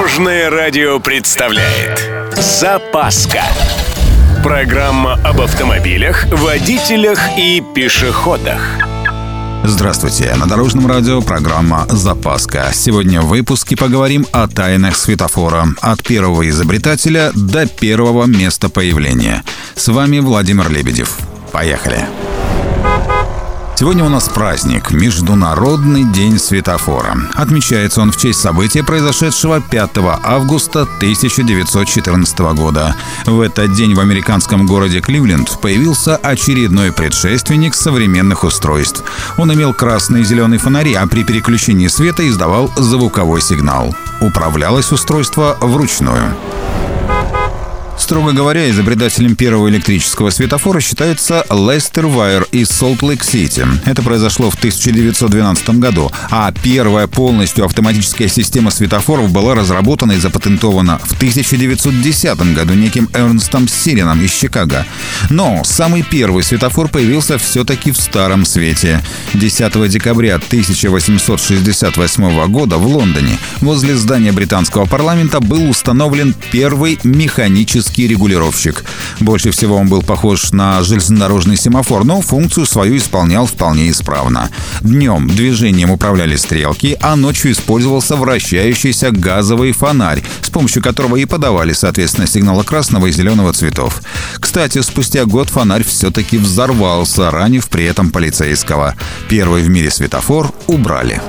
Дорожное радио представляет Запаска Программа об автомобилях, водителях и пешеходах Здравствуйте! На Дорожном радио программа «Запаска». Сегодня в выпуске поговорим о тайнах светофора. От первого изобретателя до первого места появления. С вами Владимир Лебедев. Поехали! Сегодня у нас праздник – Международный день светофора. Отмечается он в честь события, произошедшего 5 августа 1914 года. В этот день в американском городе Кливленд появился очередной предшественник современных устройств. Он имел красные и зеленые фонари, а при переключении света издавал звуковой сигнал. Управлялось устройство вручную. Строго говоря, изобретателем первого электрического светофора считается Лестер Вайер из Солт-Лейк-Сити. Это произошло в 1912 году, а первая полностью автоматическая система светофоров была разработана и запатентована в 1910 году неким Эрнстом Сирином из Чикаго. Но самый первый светофор появился все-таки в Старом Свете. 10 декабря 1868 года в Лондоне возле здания британского парламента был установлен первый механический регулировщик. Больше всего он был похож на железнодорожный семафор, но функцию свою исполнял вполне исправно. Днем движением управляли стрелки, а ночью использовался вращающийся газовый фонарь, с помощью которого и подавали, соответственно, сигналы красного и зеленого цветов. Кстати, спустя год фонарь все-таки взорвался, ранив при этом полицейского. Первый в мире светофор убрали.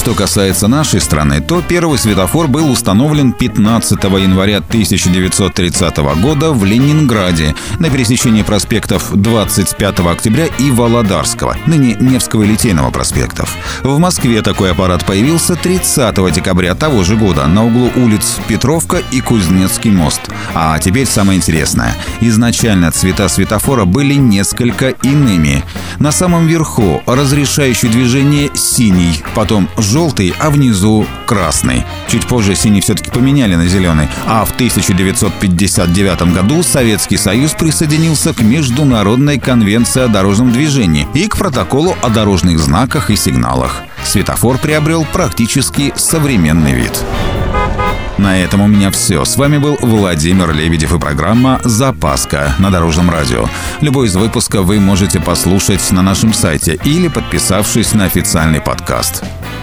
Что касается нашей страны, то первый светофор был установлен 15 января 1930 года в Ленинграде на пересечении проспектов 25 октября и Володарского, ныне Невского и Литейного проспектов. В Москве такой аппарат появился 30 декабря того же года на углу улиц Петровка и Кузнецкий мост. А теперь самое интересное. Изначально цвета светофора были несколько иными. На самом верху разрешающий движение синий, потом желтый, а внизу красный. Чуть позже синий все-таки поменяли на зеленый, а в 1959 году Советский Союз присоединился к Международной конвенции о дорожном движении и к протоколу о дорожных знаках и сигналах. Светофор приобрел практически современный вид. На этом у меня все. С вами был Владимир Лебедев и программа «Запаска» на Дорожном радио. Любой из выпусков вы можете послушать на нашем сайте или подписавшись на официальный подкаст.